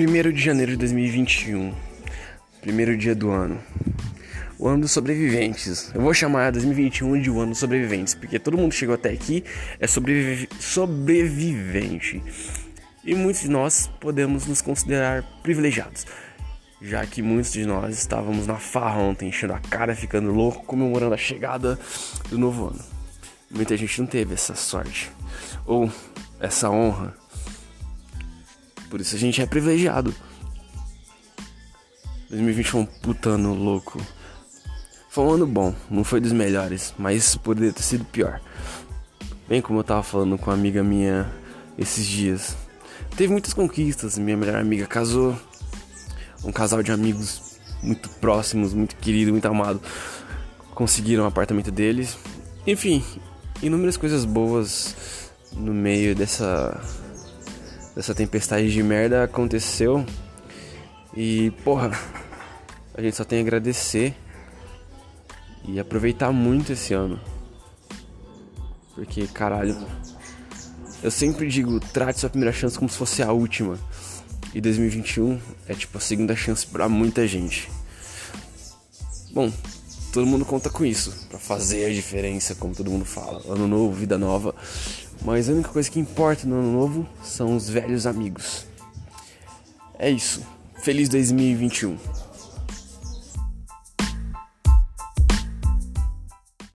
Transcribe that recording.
1 de janeiro de 2021, primeiro dia do ano. O ano dos sobreviventes. Eu vou chamar 2021 de o ano dos sobreviventes, porque todo mundo chegou até aqui é sobrevive sobrevivente. E muitos de nós podemos nos considerar privilegiados, já que muitos de nós estávamos na farra ontem, enchendo a cara, ficando louco, comemorando a chegada do novo ano. Muita gente não teve essa sorte ou essa honra por isso a gente é privilegiado. 2020 foi um putano louco. Foi um ano bom, não foi dos melhores, mas poderia ter sido pior. Bem como eu tava falando com uma amiga minha esses dias. Teve muitas conquistas, minha melhor amiga casou. Um casal de amigos muito próximos, muito querido, muito amado, conseguiram o um apartamento deles. Enfim, inúmeras coisas boas no meio dessa dessa tempestade de merda aconteceu. E, porra, a gente só tem a agradecer e aproveitar muito esse ano. Porque, caralho, eu sempre digo, trate sua primeira chance como se fosse a última. E 2021 é tipo a segunda chance para muita gente. Bom, todo mundo conta com isso, para fazer a diferença, como todo mundo fala. Ano novo, vida nova. Mas a única coisa que importa no ano novo são os velhos amigos. É isso. Feliz 2021.